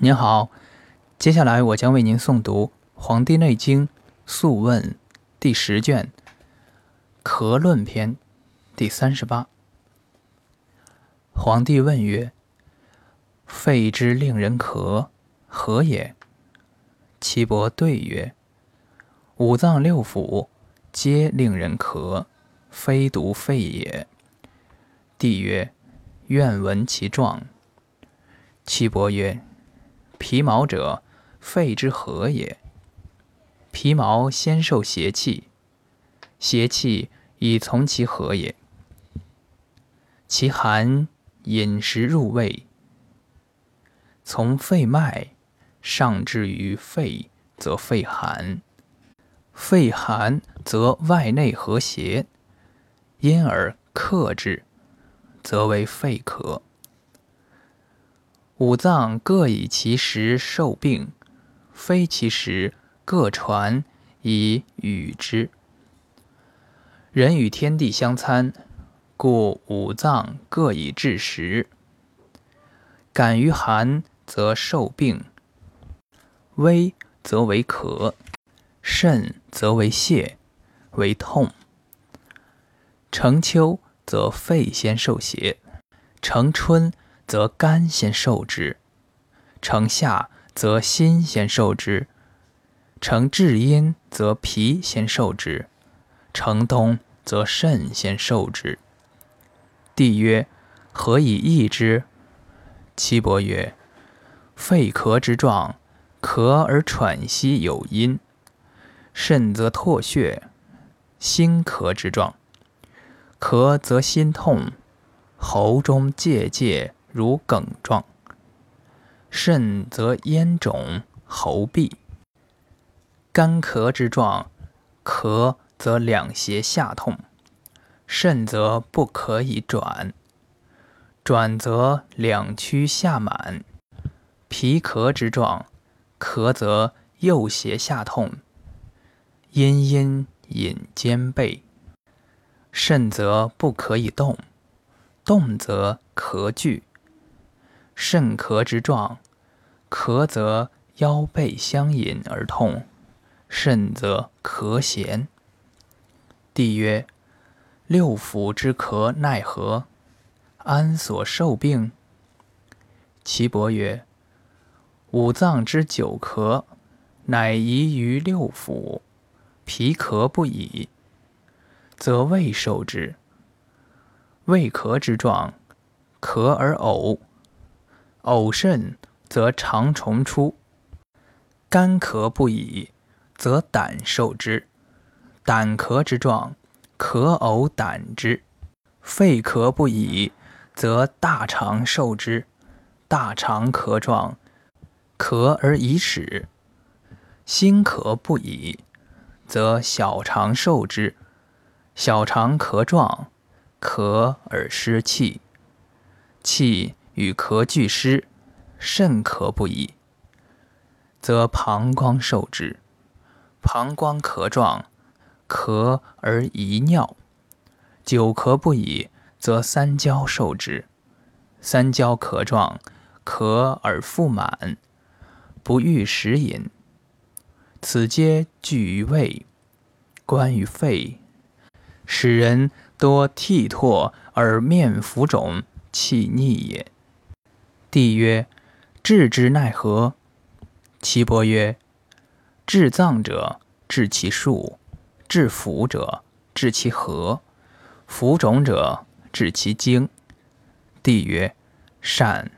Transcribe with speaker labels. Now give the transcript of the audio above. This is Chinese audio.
Speaker 1: 您好，接下来我将为您诵读《黄帝内经·素问》第十卷《咳论篇》第三十八。皇帝问曰：“肺之令人咳，何也？”岐伯对曰：“五脏六腑皆令人咳，非独肺也。”帝曰：“愿闻其状。”岐伯曰：皮毛者，肺之何也？皮毛先受邪气，邪气以从其何也？其寒饮食入胃，从肺脉上至于肺，则肺寒。肺寒则外内和谐，因而克之，则为肺咳。五脏各以其时受病，非其时各传以与之。人与天地相参，故五脏各以治时。感于寒则受病，微则为咳，甚则为泻，为痛。成秋则肺先受邪，成春。则肝先受之，成夏则心先受之，成至阴则脾先受之，成冬则肾先受之。帝曰：何以易之？岐伯曰：肺咳之状，咳而喘息有音；肾则唾血；心咳之状，咳则心痛，喉中结结。如梗状，肾则咽肿，喉痹；干咳之状，咳则两胁下痛，肾则不可以转，转则两曲下满；脾咳之状，咳则右胁下痛，阴阴引肩背，肾则不可以动，动则咳剧。肾咳之状，咳则腰背相引而痛，肾则咳弦。帝曰：六腑之咳奈何？安所受病？岐伯曰：五脏之久咳，乃宜于六腑。脾咳不已，则胃受之。胃咳之状，咳而呕。呕甚，则肠虫出；干咳不已，则胆受之；胆咳之状，咳呕胆之；肺咳不已，则大肠受之；大肠咳状，咳而已始；心咳不已，则小肠受之；小肠咳状，咳而失气，气。与咳俱失，肾咳不已，则膀胱受之；膀胱咳状，咳而遗尿；久咳不已，则三焦受之；三焦咳状，咳而腹满，不欲食饮。此皆聚于胃，关于肺，使人多涕唾而面浮肿，气逆也。帝曰：“治之奈何？”岐伯曰：“治脏者，治其数；治腑者，治其和；浮肿者，治其精。”帝曰：“善。”